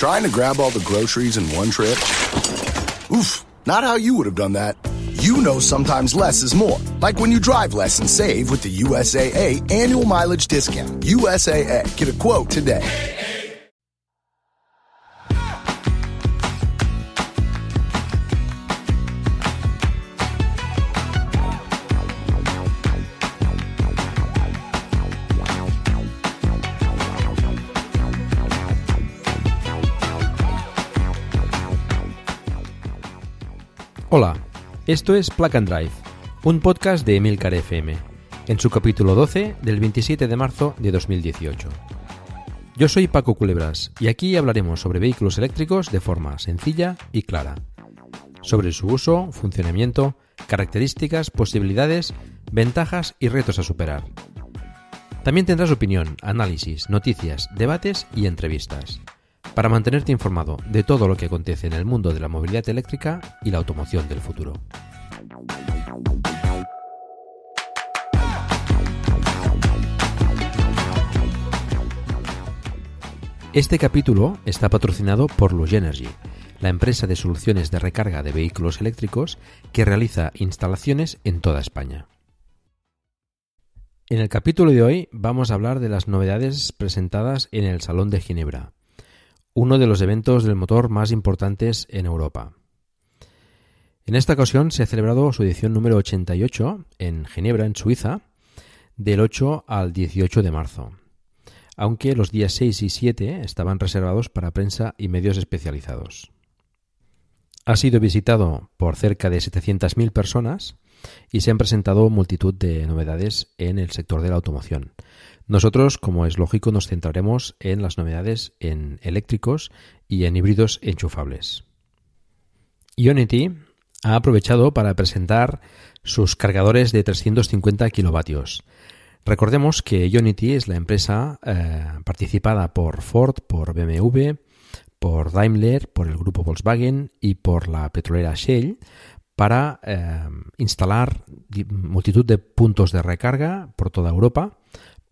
Trying to grab all the groceries in one trip? Oof, not how you would have done that. You know sometimes less is more. Like when you drive less and save with the USAA annual mileage discount. USAA, get a quote today. Esto es Plug and Drive, un podcast de Emilcar FM, en su capítulo 12 del 27 de marzo de 2018. Yo soy Paco Culebras y aquí hablaremos sobre vehículos eléctricos de forma sencilla y clara, sobre su uso, funcionamiento, características, posibilidades, ventajas y retos a superar. También tendrás opinión, análisis, noticias, debates y entrevistas para mantenerte informado de todo lo que acontece en el mundo de la movilidad eléctrica y la automoción del futuro. Este capítulo está patrocinado por Luge Energy, la empresa de soluciones de recarga de vehículos eléctricos que realiza instalaciones en toda España. En el capítulo de hoy vamos a hablar de las novedades presentadas en el Salón de Ginebra, uno de los eventos del motor más importantes en Europa. En esta ocasión se ha celebrado su edición número 88 en Ginebra, en Suiza, del 8 al 18 de marzo, aunque los días 6 y 7 estaban reservados para prensa y medios especializados. Ha sido visitado por cerca de 700.000 personas y se han presentado multitud de novedades en el sector de la automoción, nosotros, como es lógico, nos centraremos en las novedades en eléctricos y en híbridos enchufables. Ionity ha aprovechado para presentar sus cargadores de 350 kilovatios. Recordemos que Ionity es la empresa eh, participada por Ford, por BMW, por Daimler, por el grupo Volkswagen y por la petrolera Shell para eh, instalar multitud de puntos de recarga por toda Europa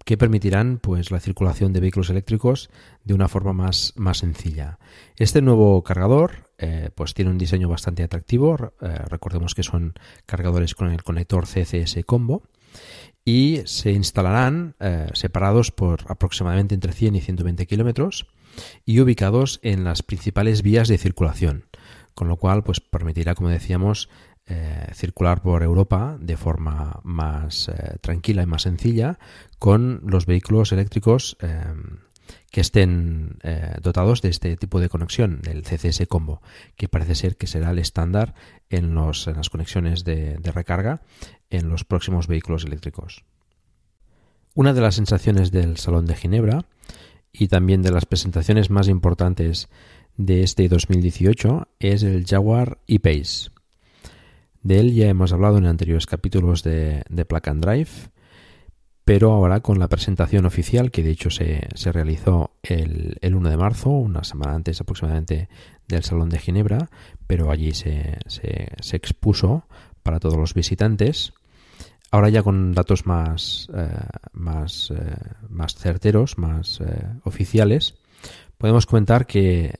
que permitirán pues la circulación de vehículos eléctricos de una forma más, más sencilla. Este nuevo cargador eh, pues tiene un diseño bastante atractivo. Eh, recordemos que son cargadores con el conector CCS Combo y se instalarán eh, separados por aproximadamente entre 100 y 120 kilómetros y ubicados en las principales vías de circulación, con lo cual pues permitirá, como decíamos, eh, circular por Europa de forma más eh, tranquila y más sencilla con los vehículos eléctricos eh, que estén dotados de este tipo de conexión, del CCS Combo, que parece ser que será el estándar en, las conexiones de, de recarga en los próximos vehículos eléctricos. Una de las sensaciones del Salón de Ginebra y también de las presentaciones más importantes de este 2018 es el Jaguar E-Pace. De él ya hemos hablado en anteriores capítulos de, de and Drive, pero ahora con la presentación oficial, que de hecho se, realizó el, 1 de marzo, una semana antes aproximadamente del Salón de Ginebra, pero allí se, se, expuso para todos los visitantes. Ahora ya con datos más, eh, más, eh, más certeros, más eh, oficiales, podemos comentar que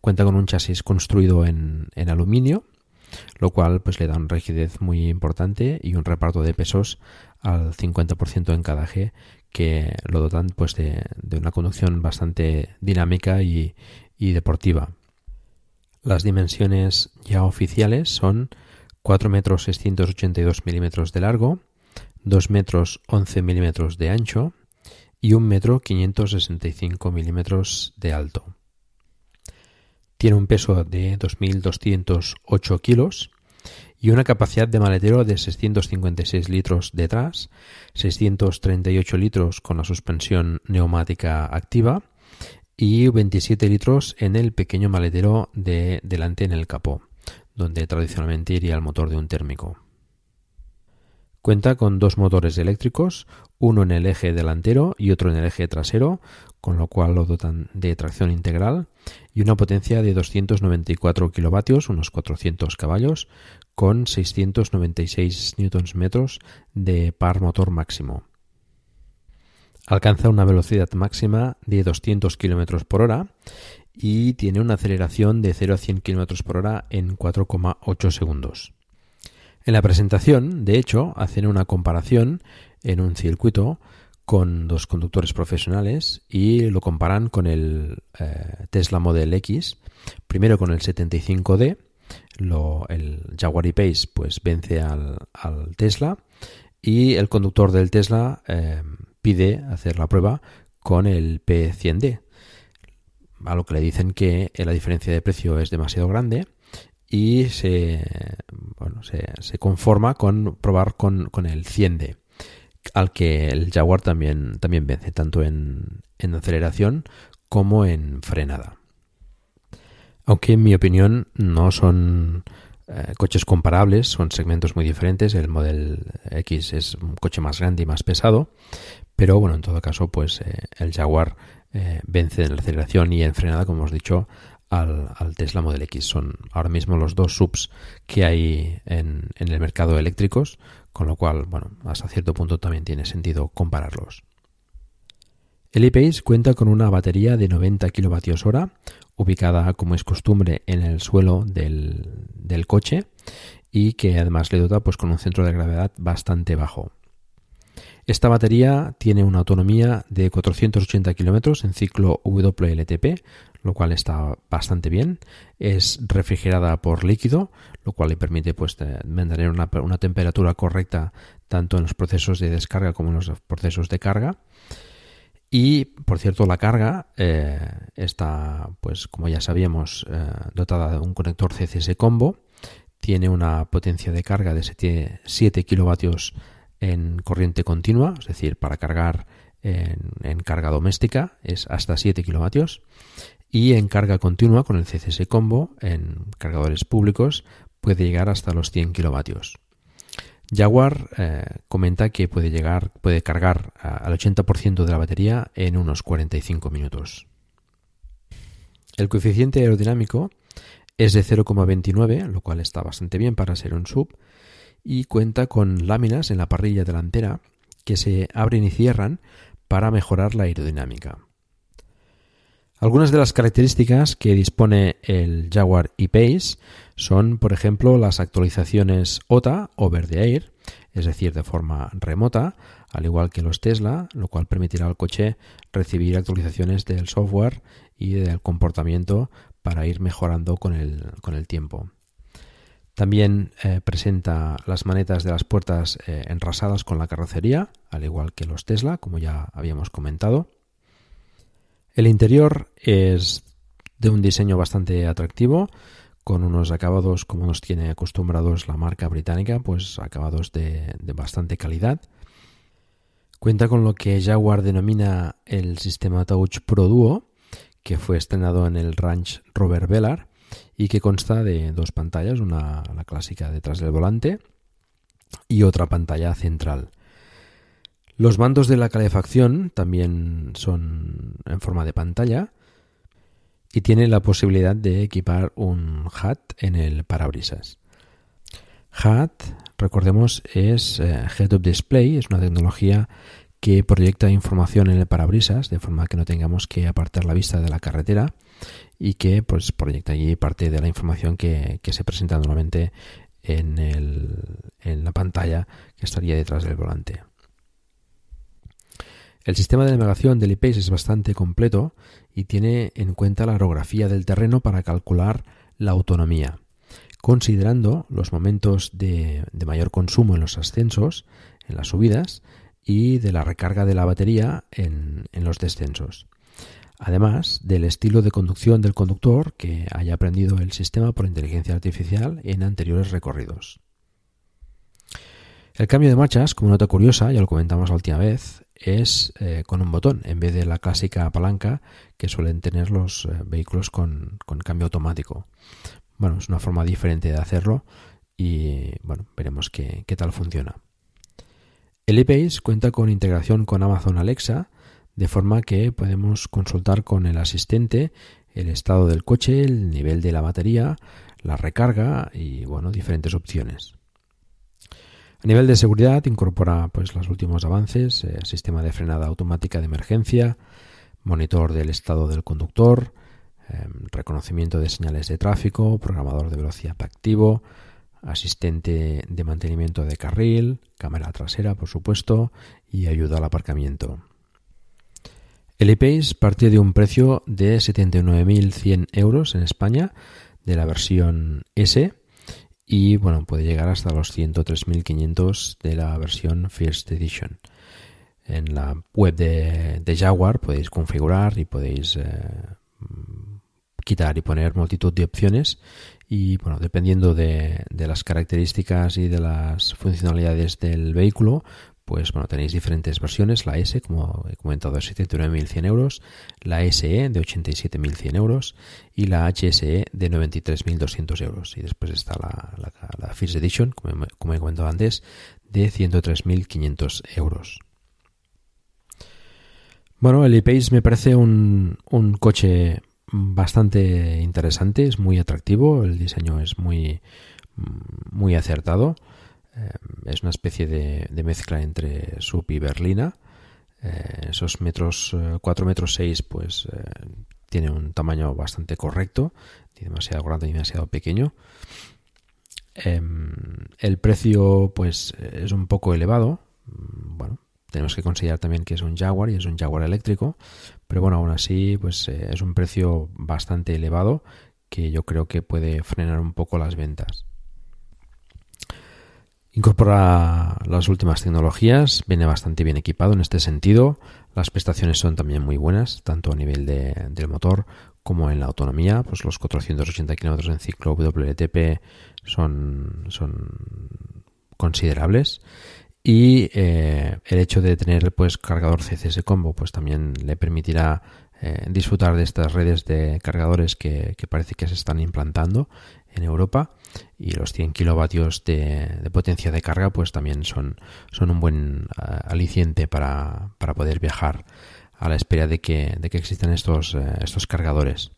cuenta con un chasis construido en, en aluminio, lo cual pues le da una rigidez muy importante y un reparto de pesos al 50% en cada eje que lo dotan pues de, una conducción bastante dinámica y, deportiva. Las dimensiones ya oficiales son 4 metros 682 milímetros de largo, 2 metros 11 milímetros de ancho y 1 metro 565 milímetros de alto. Tiene un peso de 2.208 kilos y una capacidad de maletero de 656 litros detrás, 638 litros con la suspensión neumática activa y 27 litros en el pequeño maletero de delante en el capó, donde tradicionalmente iría el motor de un térmico. Cuenta con dos motores eléctricos, uno en el eje delantero y otro en el eje trasero, con lo cual lo dotan de tracción integral y una potencia de 294 kilovatios, unos 400 caballos, con 696 Nm de par motor máximo. Alcanza una velocidad máxima de 200 km por hora y tiene una aceleración de 0 a 100 km por hora en 4,8 segundos. En la presentación, de hecho, hacen una comparación en un circuito con dos conductores profesionales y lo comparan con el eh, Tesla Model X, primero con el 75D, el Jaguar E-Pace pues vence al, Tesla y el conductor del Tesla eh, pide hacer la prueba con el P100D, a lo que le dicen que la diferencia de precio es demasiado grande y se, bueno, se, conforma con probar con, con el 100D al que el Jaguar también, también vence, tanto en, aceleración como en frenada. Aunque en mi opinión no son eh, coches comparables, son segmentos muy diferentes. El Model X es un coche más grande y más pesado, pero bueno, en todo caso, pues eh, el Jaguar eh, vence en aceleración y en frenada, como hemos dicho, al, Tesla Model X. Son ahora mismo los dos subs que hay en, en el mercado eléctricos, con lo cual, bueno, hasta cierto punto también tiene sentido compararlos. El e cuenta con una batería de 90 kWh ubicada como es costumbre en el suelo del, coche y que además le dota pues, con un centro de gravedad bastante bajo. Esta batería tiene una autonomía de 480 km en ciclo WLTP, lo cual está bastante bien. Es refrigerada por líquido, lo cual le permite pues, mantener una, temperatura correcta tanto en los procesos de descarga como en los procesos de carga. Y, por cierto, la carga eh, está, pues como ya sabíamos, eh, dotada de un conector CCS combo. Tiene una potencia de carga de 7, 7 kilovatios en corriente continua, es decir, para cargar en, carga doméstica es hasta 7 kilovatios y en carga continua con el CCS Combo en cargadores públicos puede llegar hasta los 100 kilovatios. Jaguar eh, comenta que puede llegar, puede cargar al 80% de la batería en unos 45 minutos. El coeficiente aerodinámico es de 0,29, lo cual está bastante bien para ser un sub, y cuenta con láminas en la parrilla delantera que se abren y cierran para mejorar la aerodinámica. Algunas de las características que dispone el Jaguar E-Pace son, por ejemplo, las actualizaciones OTA over the air, es decir, de forma remota, al igual que los Tesla, lo cual permitirá al coche recibir actualizaciones del software y del comportamiento para ir mejorando con el, con el tiempo. También eh, presenta las manetas de las puertas eh, enrasadas con la carrocería, al igual que los Tesla, como ya habíamos comentado. El interior es de un diseño bastante atractivo, con unos acabados como nos tiene acostumbrados la marca británica, pues acabados de, bastante calidad. Cuenta con lo que Jaguar denomina el sistema Touch Pro Duo, que fue estrenado en el Ranch Rover Velar y que consta de dos pantallas, una la clásica detrás del volante y otra pantalla central. Los mandos de la calefacción también son en forma de pantalla y tiene la posibilidad de equipar un HUD en el parabrisas. HUD, recordemos, es eh, Head Up Display, es una tecnología que proyecta información en el parabrisas de forma que no tengamos que apartar la vista de la carretera y que pues proyecta allí parte de la información que, se presenta normalmente en la pantalla que estaría detrás del volante. El sistema de navegación del IPACE es bastante completo y tiene en cuenta la orografía del terreno para calcular la autonomía, considerando los momentos de, de mayor consumo en los ascensos, en las subidas, y de la recarga de la batería en, en los descensos además del estilo de conducción del conductor que haya aprendido el sistema por inteligencia artificial en anteriores recorridos. El cambio de marchas, como nota curiosa, ya lo comentamos la última vez, es eh, con un botón en vez de la clásica palanca que suelen tener los eh, vehículos con, cambio automático. Bueno, es una forma diferente de hacerlo y bueno, veremos qué, qué tal funciona. El e cuenta con integración con Amazon Alexa de forma que podemos consultar con el asistente el estado del coche, el nivel de la batería, la recarga y bueno, diferentes opciones. A nivel de seguridad incorpora pues los últimos avances, eh, sistema de frenada automática de emergencia, monitor del estado del conductor, em, reconocimiento de señales de tráfico, programador de velocidad activo, asistente de mantenimiento de carril, cámara trasera, por supuesto, y ayuda al aparcamiento. El ePace parte de un precio de 79.100 euros en España de la versión S y bueno, puede llegar hasta los 103.500 de la versión First Edition. En la web de, Jaguar podéis configurar y podéis eh, quitar y poner multitud de opciones y bueno, dependiendo de, las características y de las funcionalidades del vehículo, pues bueno, tenéis diferentes versiones, la S, como he comentado, de 79.100 euros, la SE de 87.100 euros y la HSE de 93.200 euros. Y después está la, la, First Edition, como, como, he comentado antes, de 103.500 euros. Bueno, el e-Pace me parece un, un coche bastante interesante, es muy atractivo, el diseño es muy, muy acertado. Eh, es una especie de, mezcla entre sub y berlina. Eh, esos metros, 4 eh, metros 6, pues tiene un tamaño bastante correcto, ni demasiado grande ni demasiado pequeño. Em, el precio, pues, es un poco elevado. Mm, bueno, tenemos que considerar también que es un Jaguar y es un Jaguar eléctrico, pero bueno, aún así, pues es un precio bastante elevado que yo creo que puede frenar un poco las ventas. Incorpora las últimas tecnologías, viene bastante bien equipado en este sentido. Las prestaciones son también muy buenas, tanto a nivel de, del motor como en la autonomía. Pues los 480 km en ciclo WLTP son, son considerables. Y eh, el hecho de tener pues cargador CCS combo pues también le permitirá eh, disfrutar de estas redes de cargadores que, que parece que se están implantando en Europa y los 100 kilovatios de, potencia de carga pues también son, son un buen eh, aliciente para, poder viajar a la espera de que, de que existan estos, eh, estos cargadores.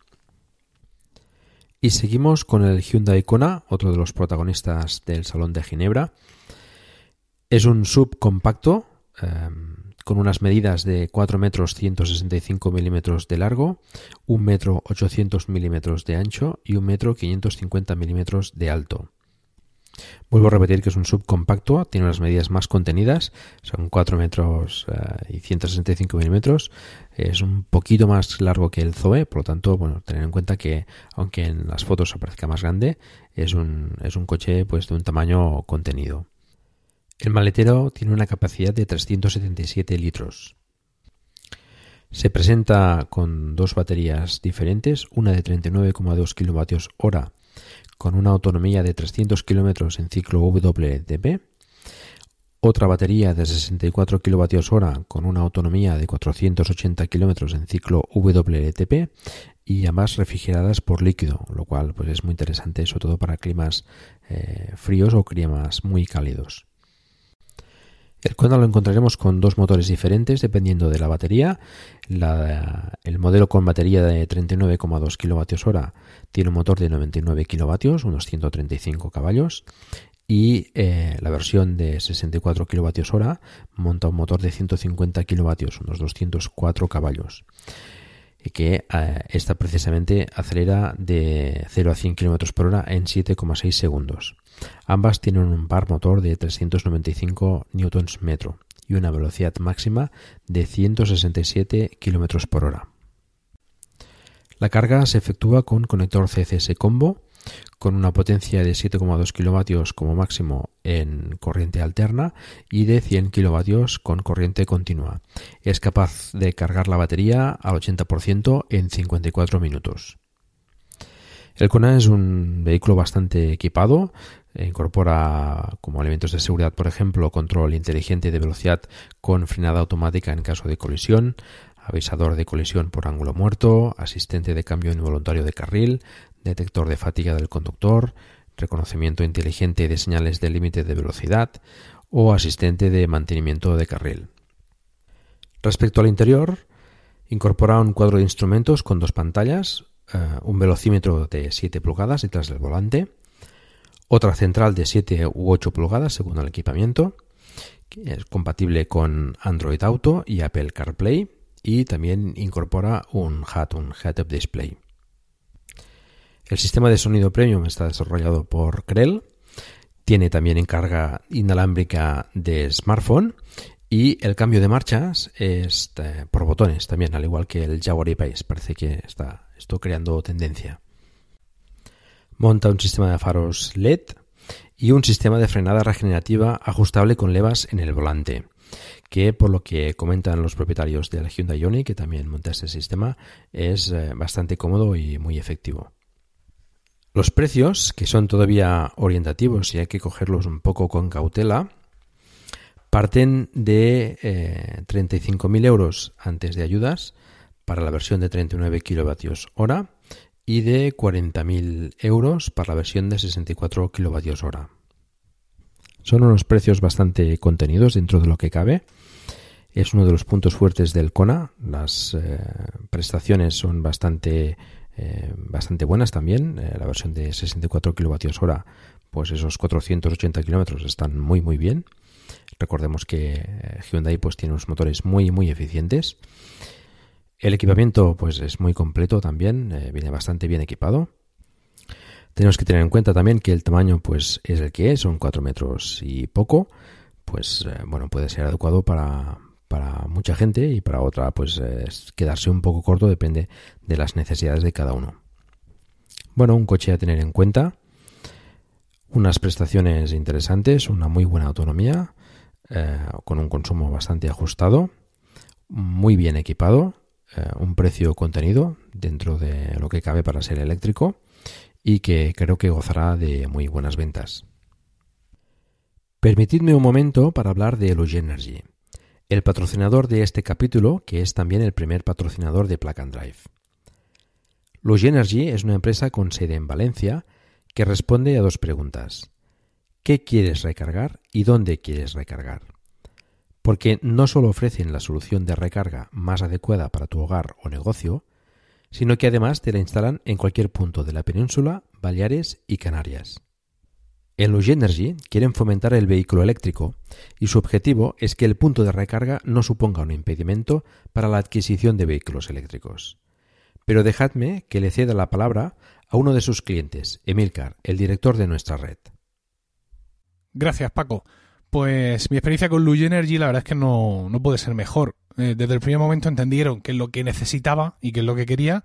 Y seguimos con el Hyundai Kona, otro de los protagonistas del Salón de Ginebra. Es un subcompacto em, con unas medidas de 4 metros 165 milímetros de largo, 1 metro 800 milímetros de ancho y 1 metro 550 milímetros de alto. Vuelvo a repetir que es un subcompacto, tiene unas medidas más contenidas, son 4 metros eh, y 165 milímetros, es un poquito más largo que el Zoe, por lo tanto, bueno, tener en cuenta que aunque en las fotos aparezca más grande, es un, es un coche pues de un tamaño contenido. El maletero tiene una capacidad de 377 litros. Se presenta con dos baterías diferentes, una de 39,2 kWh con una autonomía de 300 km en ciclo WLTP, otra batería de 64 kWh con una autonomía de 480 km en ciclo WLTP y ambas refrigeradas por líquido, lo cual pues es muy interesante, sobre todo para climas eh, fríos o climas muy cálidos. El Kona lo encontraremos con dos motores diferentes dependiendo de la batería. el modelo con batería de 39,2 kWh tiene un motor de 99 kW, unos 135 caballos. Y eh, la versión de 64 kWh monta un motor de 150 kW, unos 204 caballos que eh, esta precisamente acelera de 0 a 100 km por hora en 7,6 segundos. Ambas tienen un par motor de 395 Nm y una velocidad máxima de 167 km por hora. La carga se efectúa con conector CCS combo con una potencia de 7,2 kW como máximo en corriente alterna y de 100 kW con corriente continua. Es capaz de cargar la batería al 80% en 54 minutos. El Kona es un vehículo bastante equipado, incorpora como elementos de seguridad, por ejemplo, control inteligente de velocidad con frenada automática en caso de colisión, avisador de colisión por ángulo muerto, asistente de cambio involuntario de carril, detector de fatiga del conductor, reconocimiento inteligente de señales de límite de velocidad o asistente de mantenimiento de carril. Respecto al interior, incorpora un cuadro de instrumentos con dos pantallas, eh, un velocímetro de 7 pulgadas detrás del volante, otra central de 7 u 8 pulgadas según el equipamiento, que es compatible con Android Auto y Apple CarPlay y también incorpora un HUD, un Head-Up Display. El sistema de sonido premium está desarrollado por Krell, tiene también carga inalámbrica de smartphone y el cambio de marchas es eh, por botones también, al igual que el Jaguar E-Pace. Parece que está esto creando tendencia. Monta un sistema de faros LED y un sistema de frenada regenerativa ajustable con levas en el volante, que por lo que comentan los propietarios del Hyundai Ioniq, que también monta este sistema, es eh, bastante cómodo y muy efectivo. Los precios, que son todavía orientativos y hay que cogerlos un poco con cautela, parten de eh, 35.000 euros antes de ayudas para la versión de 39 kilovatios hora y de 40.000 euros para la versión de 64 kilovatios hora. Son unos precios bastante contenidos dentro de lo que cabe. Es uno de los puntos fuertes del Kona. Las eh, prestaciones son bastante, eh, bastante buenas también. Eh, la versión de 64 kilovatios hora, pues esos 480 kilómetros están muy muy bien. Recordemos que Hyundai pues tiene unos motores muy muy eficientes. El equipamiento pues es muy completo también, eh, viene bastante bien equipado. Tenemos que tener en cuenta también que el tamaño pues es el que es, son 4 metros y poco, pues eh, bueno, puede ser adecuado para, para mucha gente y para otra pues quedarse un poco corto, depende de las necesidades de cada uno. Bueno, un coche a tener en cuenta, unas prestaciones interesantes, una muy buena autonomía, eh, con un consumo bastante ajustado, muy bien equipado, eh, un precio contenido dentro de lo que cabe para ser eléctrico y que creo que gozará de muy buenas ventas. Permitidme un momento para hablar de Luge Energy, el patrocinador de este capítulo, que es también el primer patrocinador de Plug Drive. Luge Energy es una empresa con sede en Valencia que responde a dos preguntas qué quieres recargar y dónde quieres recargar. Porque no solo ofrecen la solución de recarga más adecuada para tu hogar o negocio, sino que además te la instalan en cualquier punto de la península, Baleares y Canarias. En Luge Energy quieren fomentar el vehículo eléctrico y su objetivo es que el punto de recarga no suponga un impedimento para la adquisición de vehículos eléctricos. Pero dejadme que le ceda la palabra a uno de sus clientes, Emilcar, el director de nuestra red. Gracias, Paco. Pues mi experiencia con Luge Energy la verdad es que no, no puede ser mejor. Eh, desde el primer momento entendieron qué es lo que necesitaba y qué es lo que quería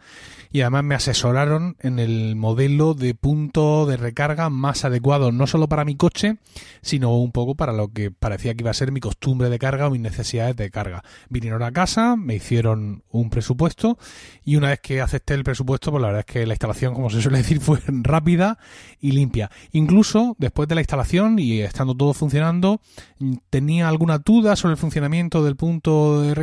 y además me asesoraron en el modelo de punto de recarga más adecuado, no solo para mi coche, sino un poco para lo que parecía que iba a ser mi costumbre de carga o mis necesidades de carga. Vinieron a casa, me hicieron un presupuesto y una vez que acepté el presupuesto, pues la verdad es que la instalación, como se suele decir, fue rápida y limpia. Incluso después de la instalación y estando todo funcionando, tenía alguna duda sobre el funcionamiento del punto de recarga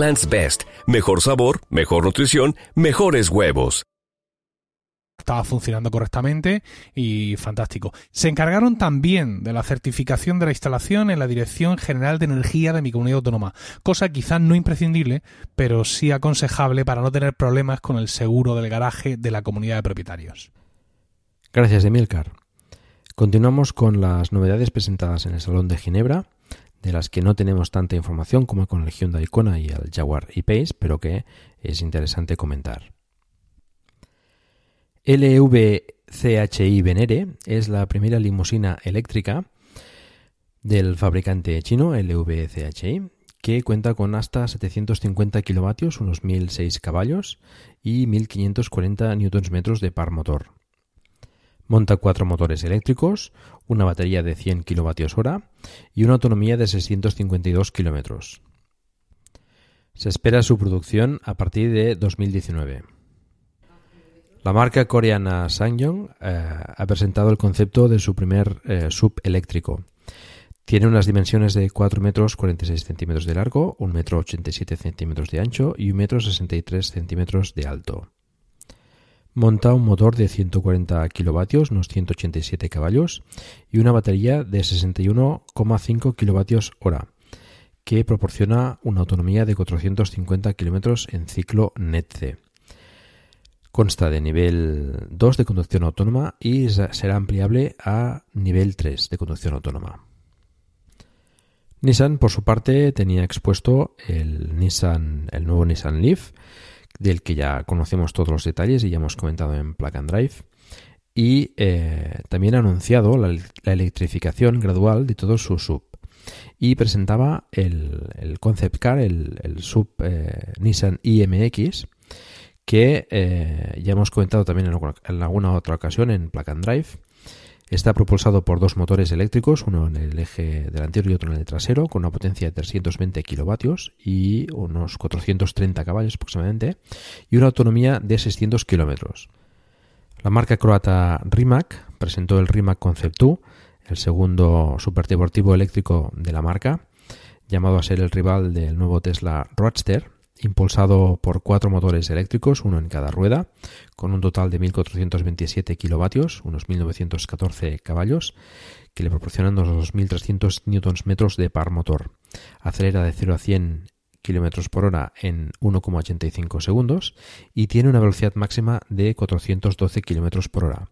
Best. Mejor sabor, mejor nutrición, mejores huevos. Estaba funcionando correctamente y fantástico. Se encargaron también de la certificación de la instalación en la Dirección General de Energía de mi comunidad autónoma, cosa quizás no imprescindible, pero sí aconsejable para no tener problemas con el seguro del garaje de la comunidad de propietarios. Gracias, Emilcar. Continuamos con las novedades presentadas en el Salón de Ginebra de las que no tenemos tanta información como con el Hyundai Kona y el Jaguar E-Pace, pero que es interesante comentar. LVCHI Venere es la primera limusina eléctrica del fabricante chino LVCHI que cuenta con hasta 750 kilovatios, unos 1006 caballos y 1540 Nm de par motor. Monta cuatro motores eléctricos, una batería de 100 kWh y una autonomía de 652 km. Se espera su producción a partir de 2019. La marca coreana Sangyong eh, ha presentado el concepto de su primer eh, sub eléctrico. Tiene unas dimensiones de 4 metros 46 centímetros de largo, 1 metro 87 centímetros de ancho y 1 metro 63 centímetros de alto. Monta un motor de 140 kilovatios, unos 187 caballos, y una batería de 61,5 kilovatios hora, que proporciona una autonomía de 450 kilómetros en ciclo NETC. Consta de nivel 2 de conducción autónoma y será ampliable a nivel 3 de conducción autónoma. Nissan, por su parte, tenía expuesto el Nissan, el nuevo Nissan Leaf, del que ya conocemos todos los detalles y ya hemos comentado en Plug and Drive. Y eh, también ha anunciado la, electrificación gradual de todo su sub. Y presentaba el, concept car, el, sub eh, Nissan IMX, que eh, ya hemos comentado también en en alguna, otra ocasión en Plug and Drive Está propulsado por dos motores eléctricos, uno en el eje delantero y otro en el trasero, con una potencia de 320 kilovatios y unos 430 caballos aproximadamente, y una autonomía de 600 kilómetros. La marca croata Rimac presentó el Rimac Concept 2, el segundo superdeportivo eléctrico de la marca, llamado a ser el rival del nuevo Tesla Roadster, impulsado por cuatro motores eléctricos, uno en cada rueda, con un total de 1.427 kilovatios, unos 1.914 caballos, que le proporcionan unos 2.300 Nm de par motor. Acelera de 0 a 100 km por hora en 1,85 segundos y tiene una velocidad máxima de 412 km por hora.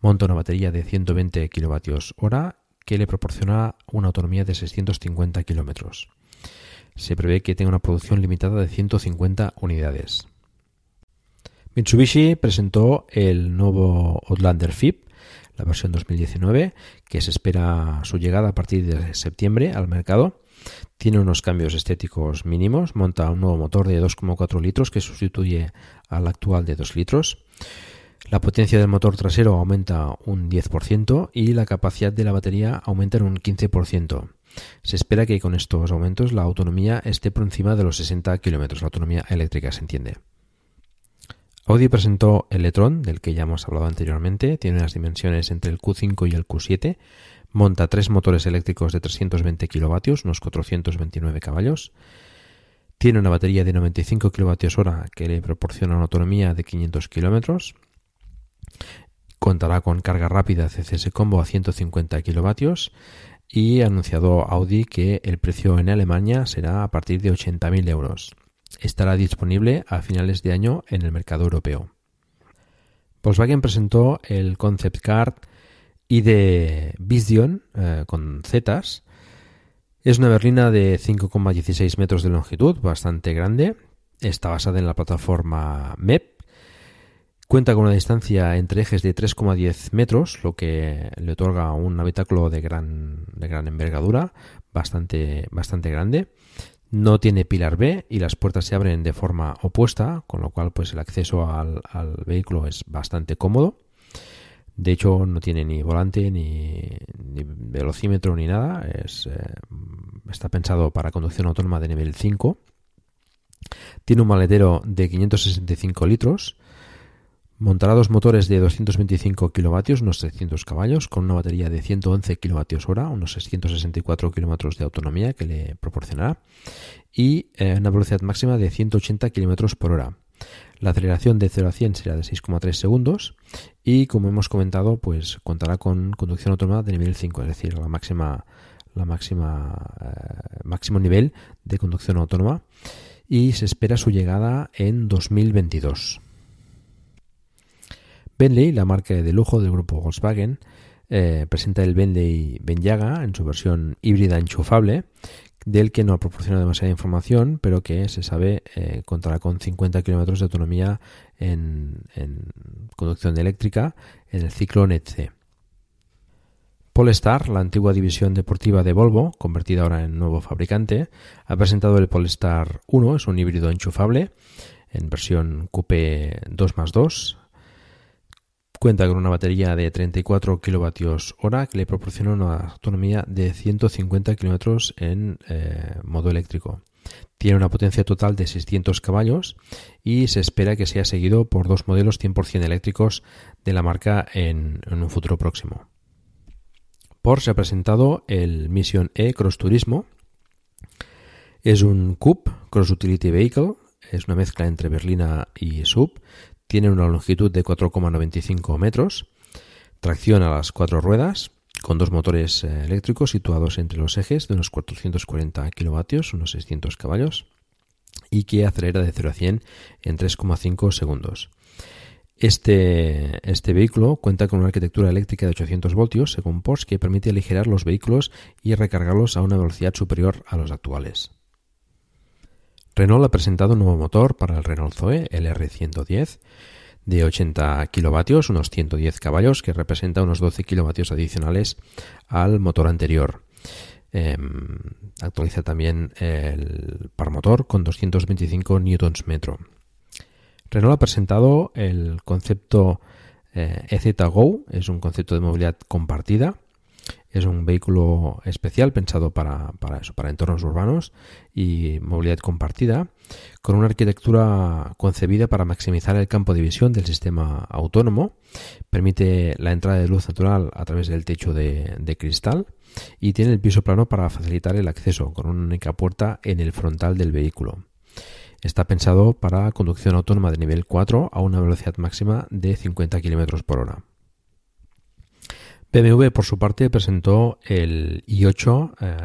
Monta una batería de 120 kWh que le proporciona una autonomía de 650 kilómetros se prevé que tenga una producción limitada de 150 unidades. Mitsubishi presentó el nuevo Outlander FIP, la versión 2019, que se espera su llegada a partir de septiembre al mercado. Tiene unos cambios estéticos mínimos, monta un nuevo motor de 2,4 litros que sustituye al actual de 2 litros. La potencia del motor trasero aumenta un 10% y la capacidad de la batería aumenta en un 15%. Se espera que con estos aumentos la autonomía esté por encima de los 60 kilómetros, la autonomía eléctrica se entiende. Audi presentó el e-tron, del que ya hemos hablado anteriormente, tiene unas dimensiones entre el Q5 y el Q7, monta tres motores eléctricos de 320 kilovatios, unos 429 caballos, tiene una batería de 95 kilovatios hora que le proporciona una autonomía de 500 kilómetros, contará con carga rápida CCS Combo a 150 kilovatios, y ha anunciado Audi que el precio en Alemania será a partir de 80.000 euros. Estará disponible a finales de año en el mercado europeo. Volkswagen presentó el concept car ID Vision eh, con Zetas. Es una berlina de 5,16 metros de longitud, bastante grande. Está basada en la plataforma MEP Cuenta con una distancia entre ejes de 3,10 metros, lo que le otorga un habitáculo de gran, de gran envergadura, bastante, bastante grande. No tiene pilar B y las puertas se abren de forma opuesta, con lo cual pues el acceso al, vehículo es bastante cómodo. De hecho, no tiene ni volante, ni, velocímetro, ni nada. Es, eh, está pensado para conducción autónoma de nivel 5. Tiene un maletero de 565 litros Montará dos motores de 225 kilovatios, unos 300 caballos, con una batería de 111 kilovatios hora, unos 664 kilómetros de autonomía que le proporcionará, y eh, una velocidad máxima de 180 kilómetros por hora. La aceleración de 0 a 100 será de 6,3 segundos y, como hemos comentado, pues contará con conducción autónoma de nivel 5, es decir, la máxima, la máxima eh, máximo nivel de conducción autónoma y se espera su llegada en 2022. Bentley, la marca de lujo del grupo Volkswagen, eh, presenta el Bentley Benyaga en su versión híbrida enchufable, del que no proporciona demasiada información, pero que se sabe eh, contará con 50 kilómetros de autonomía en, conducción eléctrica en el ciclo NETC. Polestar, la antigua división deportiva de Volvo, convertida ahora en nuevo fabricante, ha presentado el Polestar 1, es un híbrido enchufable en versión Coupe 2 más 2, Cuenta con una batería de 34 kilovatios hora que le proporciona una autonomía de 150 kilómetros en eh, modo eléctrico. Tiene una potencia total de 600 caballos y se espera que sea seguido por dos modelos 100% eléctricos de la marca en, un futuro próximo. Porsche ha presentado el Mission E Cross Turismo. Es un Coupe Cross Utility Vehicle, es una mezcla entre berlina y sub. Tiene una longitud de 4,95 metros, tracción a las cuatro ruedas, con dos motores eh, eléctricos situados entre los ejes de unos 440 kilovatios, unos 600 caballos, y que acelera de 0 a 100 en 3,5 segundos. Este, este, vehículo cuenta con una arquitectura eléctrica de 800 voltios, según Porsche, que permite aligerar los vehículos y recargarlos a una velocidad superior a los actuales. Renault ha presentado un nuevo motor para el Renault Zoe, el R110, de 80 kilovatios, unos 110 caballos, que representa unos 12 kilovatios adicionales al motor anterior. Em, actualiza también el par motor con 225 newtons metro. Renault ha presentado el concepto eh, EZ Go, es un concepto de movilidad compartida es un vehículo especial pensado para, eso, para entornos urbanos y movilidad compartida, con una arquitectura concebida para maximizar el campo de visión del sistema autónomo. Permite la entrada de luz natural a través del techo de, de cristal y tiene el piso plano para facilitar el acceso, con una única puerta en el frontal del vehículo. Está pensado para conducción autónoma de nivel 4 a una velocidad máxima de 50 km por hora. BMW, por su parte, presentó el i8 eh,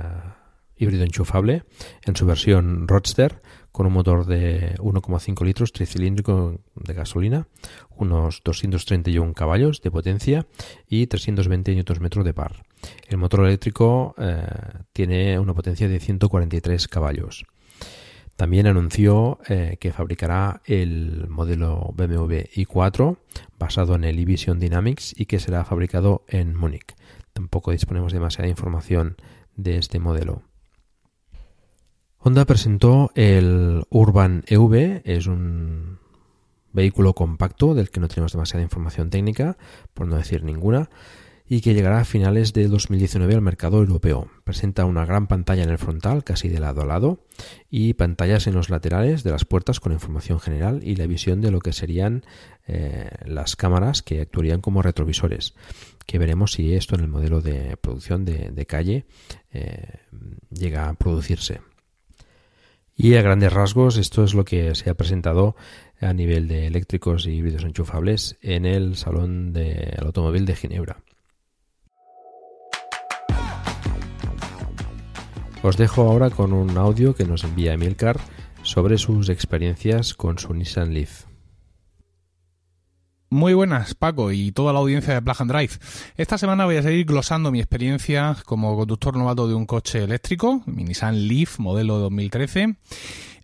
híbrido enchufable en su versión Roadster con un motor de 1,5 litros tricilíndrico de gasolina, unos 231 caballos de potencia y 320 Nm de par. El motor eléctrico eh, tiene una potencia de 143 caballos. También anunció eh, que fabricará el modelo BMW i4 basado en el e-Vision Dynamics y que será fabricado en Múnich. Tampoco disponemos de demasiada información de este modelo. Honda presentó el Urban EV, es un vehículo compacto del que no tenemos demasiada información técnica, por no decir ninguna, y que llegará a finales de 2019 al mercado europeo. Presenta una gran pantalla en el frontal, casi de lado a lado, y pantallas en los laterales de las puertas con información general y la visión de lo que serían eh, las cámaras que actuarían como retrovisores, que veremos si esto en el modelo de producción de, calle eh, llega a producirse. Y a grandes rasgos, esto es lo que se ha presentado a nivel de eléctricos y híbridos enchufables en el Salón del Automóvil de Ginebra. Os dejo ahora con un audio que nos envía Emilcar sobre sus experiencias con su Nissan Leaf. Muy buenas, Paco, y toda la audiencia de Plug and Drive. Esta semana voy a seguir glosando mi experiencia como conductor novato de un coche eléctrico, mi Nissan Leaf modelo 2013.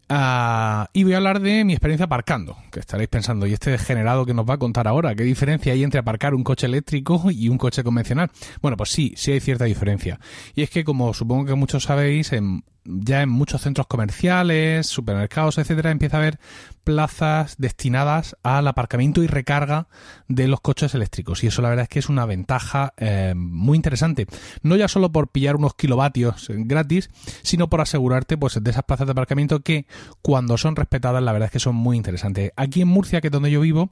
Ah, y voy a hablar de mi experiencia aparcando, que estaréis pensando, ¿y este degenerado que nos va a contar ahora? ¿Qué diferencia hay entre aparcar un coche eléctrico y un coche convencional? Bueno, pues sí, sí hay cierta diferencia. Y es que, como supongo que muchos sabéis, en ya en muchos centros comerciales, supermercados, etcétera, empieza a haber plazas destinadas al aparcamiento y recarga de los coches eléctricos. Y eso la verdad es que es una ventaja eh, muy interesante. No ya solo por pillar unos kilovatios gratis, sino por asegurarte pues, de esas plazas de aparcamiento que cuando son respetadas la verdad es que son muy interesantes. Aquí en Murcia, que es donde yo vivo,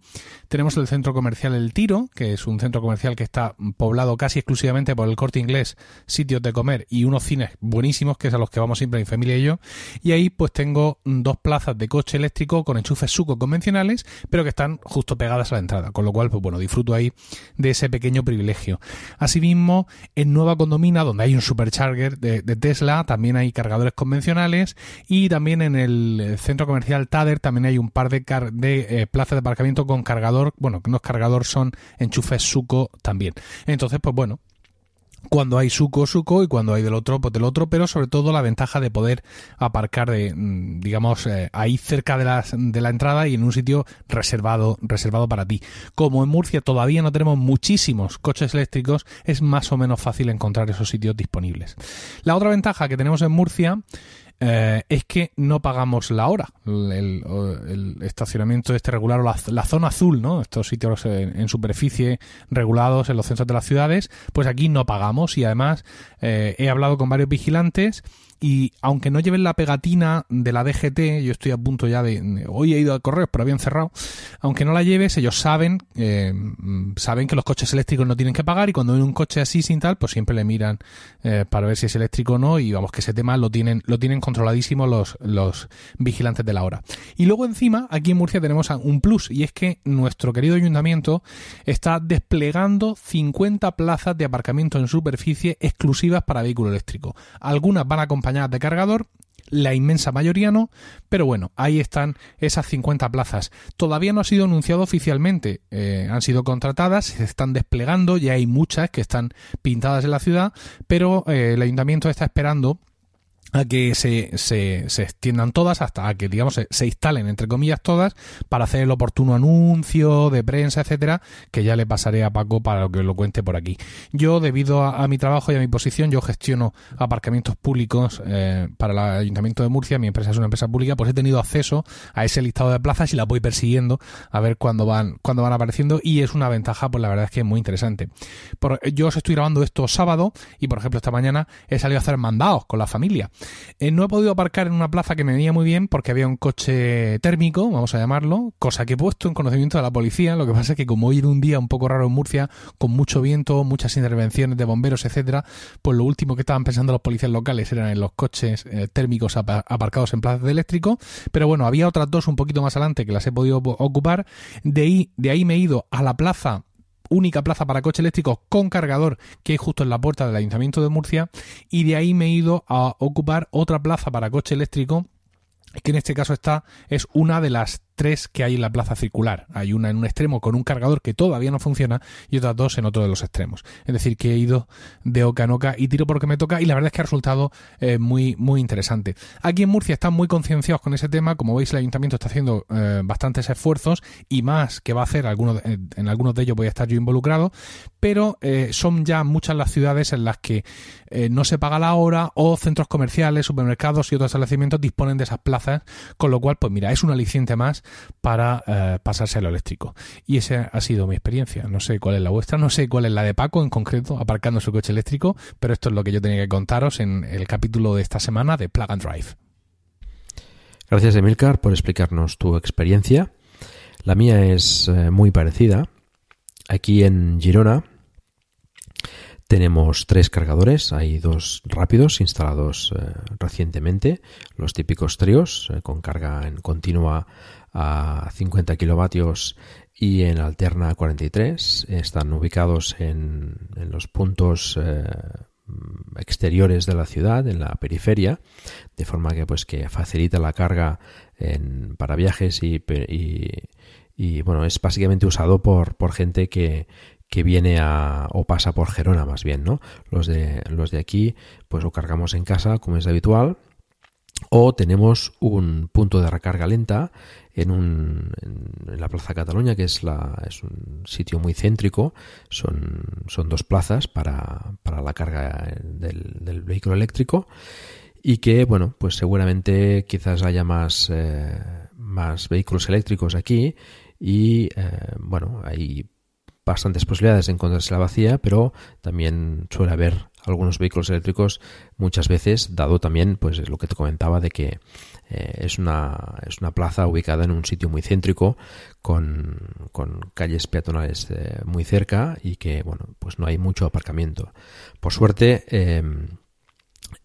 tenemos el centro comercial El Tiro, que es un centro comercial que está poblado casi exclusivamente por el corte inglés, sitios de comer y unos cines buenísimos, que es a los que vamos siempre mi familia y yo. Y ahí pues tengo dos plazas de coche eléctrico con enchufes suco convencionales, pero que están justo pegadas a la entrada. Con lo cual, pues bueno, disfruto ahí de ese pequeño privilegio. Asimismo, en Nueva Condomina, donde hay un supercharger de, Tesla, también hay cargadores convencionales. Y también en el centro comercial Tader también hay un par de, de eh, plazas de aparcamiento con cargador. Bueno, que no es cargador, son enchufes suco también. Entonces, pues bueno, cuando hay suco, suco y cuando hay del otro, pues del otro, pero sobre todo la ventaja de poder aparcar, de, mm, digamos, eh, ahí cerca de la, de la entrada y en un sitio reservado, reservado para ti. Como en Murcia todavía no tenemos muchísimos coches eléctricos, es más o menos fácil encontrar esos sitios disponibles. La otra ventaja que tenemos en Murcia eh, es que no pagamos la hora. El, estacionamiento este regular o la, zona azul, ¿no? Estos sitios en, superficie regulados en los centros de las ciudades, pues aquí no pagamos y además eh, he hablado con varios vigilantes y aunque no lleven la pegatina de la DGT, yo estoy a punto ya de... Hoy he ido al correo, pero habían cerrado. Aunque no la lleves, ellos saben eh, saben que los coches eléctricos no tienen que pagar y cuando ven un coche así sin tal, pues siempre le miran eh, para ver si es eléctrico o no y vamos que ese tema lo tienen lo tienen controladísimo los, los vigilantes de la hora. Y luego encima, aquí en Murcia tenemos un plus y es que nuestro querido ayuntamiento está desplegando 50 plazas de aparcamiento en superficie exclusivas para vehículo eléctrico. Algunas van a acompañar de cargador, la inmensa mayoría no, pero bueno, ahí están esas 50 plazas. Todavía no ha sido anunciado oficialmente, eh, han sido contratadas, se están desplegando, ya hay muchas que están pintadas en la ciudad, pero eh, el ayuntamiento está esperando a que se, se, se, extiendan todas hasta que, digamos, se, instalen, entre comillas, todas para hacer el oportuno anuncio de prensa, etcétera, que ya le pasaré a Paco para que lo cuente por aquí. Yo, debido a, mi trabajo y a mi posición, yo gestiono aparcamientos públicos eh, para el Ayuntamiento de Murcia, mi empresa es una empresa pública, pues he tenido acceso a ese listado de plazas y la voy persiguiendo a ver cuándo van, cuándo van apareciendo y es una ventaja, pues la verdad es que es muy interesante. Por, yo os estoy grabando esto sábado y, por ejemplo, esta mañana he salido a hacer mandados con la familia. Eh, no he podido aparcar en una plaza que me venía muy bien porque había un coche térmico, vamos a llamarlo, cosa que he puesto en conocimiento de la policía. Lo que pasa es que como hoy era un día un poco raro en Murcia, con mucho viento, muchas intervenciones de bomberos, etcétera, pues lo último que estaban pensando los policías locales eran en los coches eh, térmicos aparcados en plazas de eléctrico. Pero bueno, había otras dos un poquito más adelante que las he podido ocupar. De ahí, de ahí me he ido a la plaza única plaza para coche eléctrico con cargador que hay justo en la puerta del Ayuntamiento de Murcia y de ahí me he ido a ocupar otra plaza para coche eléctrico que en este caso está es una de las tres que hay en la plaza circular. Hay una en un extremo con un cargador que todavía no funciona y otras dos en otro de los extremos. Es decir, que he ido de oca en oca y tiro porque me toca y la verdad es que ha resultado eh, muy, muy interesante. Aquí en Murcia están muy concienciados con ese tema. Como veis, el ayuntamiento está haciendo eh, bastantes esfuerzos y más que va a hacer, algunos, en algunos de ellos voy a estar yo involucrado, pero eh, son ya muchas las ciudades en las que no se paga la hora o centros comerciales, supermercados y otros establecimientos disponen de esas plazas, con lo cual, pues mira, es un aliciente más para eh, pasarse a lo eléctrico. Y esa ha sido mi experiencia. No sé cuál es la vuestra, no sé cuál es la de Paco en concreto, aparcando su coche eléctrico, pero esto es lo que yo tenía que contaros en el capítulo de esta semana de Plug and Drive. Gracias, Emilcar, por explicarnos tu experiencia. La mía es eh, muy parecida. Aquí en Girona tenemos tres cargadores, hay dos rápidos instalados eh, recientemente, los típicos tríos con carga en continua a 50 kilovatios y en alterna 43. Están ubicados en, los puntos eh, exteriores de la ciudad, en la periferia, de forma que pues que facilita la carga en, para viajes y, y, bueno, es básicamente usado por, por gente que, que viene a o pasa por Gerona más bien, ¿no? Los de los de aquí pues lo cargamos en casa como es habitual o tenemos un punto de recarga lenta en, un, en, la Plaza Cataluña, que es, la, es un sitio muy céntrico. Son, son dos plazas para, la carga del, del, vehículo eléctrico y que, bueno, pues seguramente quizás haya más, eh, vehículos eléctricos aquí y, eh, bueno, hay bastantes posibilidades de encontrarse la vacía, pero también suele haber algunos vehículos eléctricos muchas veces, dado también pues lo que te comentaba de que eh, es, una, es una plaza ubicada en un sitio muy céntrico con, con calles peatonales eh, muy cerca y que bueno pues no hay mucho aparcamiento. Por suerte em,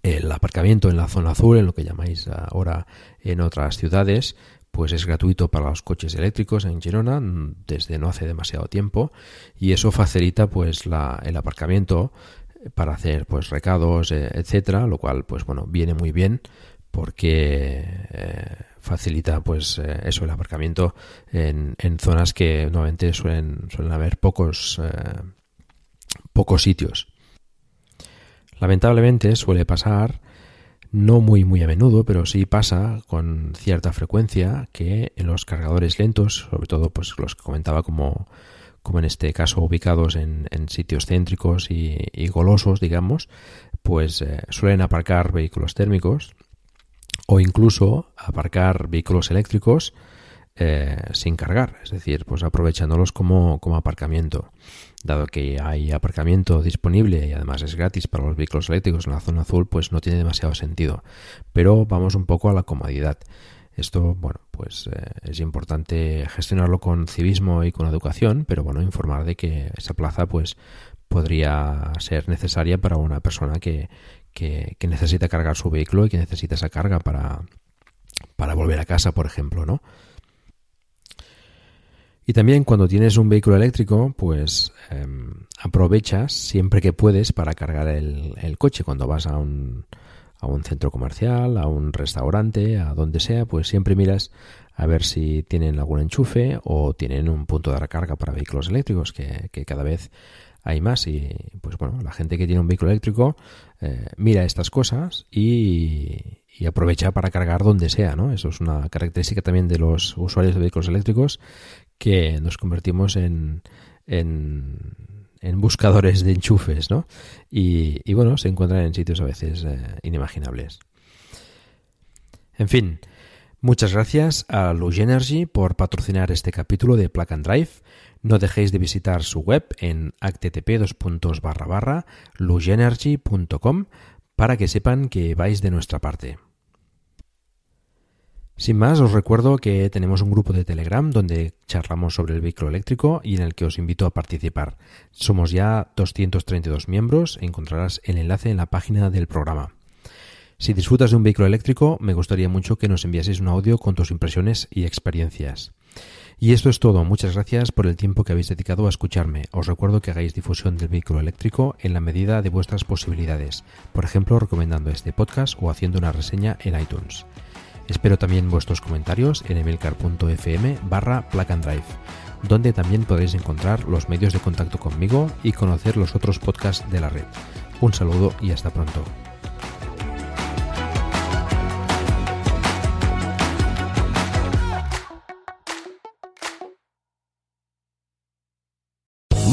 el aparcamiento en la zona azul, en lo que llamáis ahora en otras ciudades, pues es gratuito para los coches eléctricos en Girona desde no hace demasiado tiempo y eso facilita pues la, el aparcamiento para hacer pues recados eh, etcétera lo cual pues bueno viene muy bien porque eh, facilita pues eh, eso el aparcamiento en, en, zonas que normalmente suelen suelen haber pocos pocos sitios. Lamentablemente suele pasar no muy muy a menudo, pero sí pasa con cierta frecuencia que en los cargadores lentos, sobre todo pues los que comentaba como, como en este caso ubicados en, sitios céntricos y, golosos, digamos, pues eh, suelen aparcar vehículos térmicos o incluso aparcar vehículos eléctricos eh, sin cargar, es decir, pues aprovechándolos como, como aparcamiento. Dado que hay aparcamiento disponible y además es gratis para los vehículos eléctricos en la zona azul, pues no tiene demasiado sentido. Pero vamos un poco a la comodidad. Esto, bueno, pues eh, es importante gestionarlo con civismo y con educación, pero bueno, informar de que esa plaza, pues, podría ser necesaria para una persona que, que, necesita cargar su vehículo y que necesita esa carga para, para volver a casa, por ejemplo, ¿no? Y también cuando tienes un vehículo eléctrico, pues em, aprovechas siempre que puedes para cargar el, el, coche. Cuando vas a un, a un centro comercial, a un restaurante, a donde sea, pues siempre miras a ver si tienen algún enchufe o tienen un punto de recarga para vehículos eléctricos, que, cada vez hay más y pues bueno, la gente que tiene un vehículo eléctrico eh, mira estas cosas y, y, aprovecha para cargar donde sea, ¿no? Eso es una característica también de los usuarios de vehículos eléctricos que nos convertimos en, en, en buscadores de enchufes, ¿no? Y, bueno, se encuentran en sitios a veces eh, inimaginables. En fin, muchas gracias a Luge Energy por patrocinar este capítulo de Plug and Drive. No dejéis de visitar su web en http lugenergy.com para que sepan que vais de nuestra parte. Sin más, os recuerdo que tenemos un grupo de Telegram donde charlamos sobre el vehículo eléctrico y en el que os invito a participar. Somos ya 232 miembros, encontrarás el enlace en la página del programa. Si disfrutas de un vehículo eléctrico, me gustaría mucho que nos enviaseis un audio con tus impresiones y experiencias. Y esto es todo. Muchas gracias por el tiempo que habéis dedicado a escucharme. Os recuerdo que hagáis difusión del vehículo eléctrico en la medida de vuestras posibilidades, por ejemplo recomendando este podcast o haciendo una reseña en iTunes. Espero también vuestros comentarios en emilcar.fm barra plug and drive, donde también podréis encontrar los medios de contacto conmigo y conocer los otros podcasts de la red. Un saludo y hasta pronto.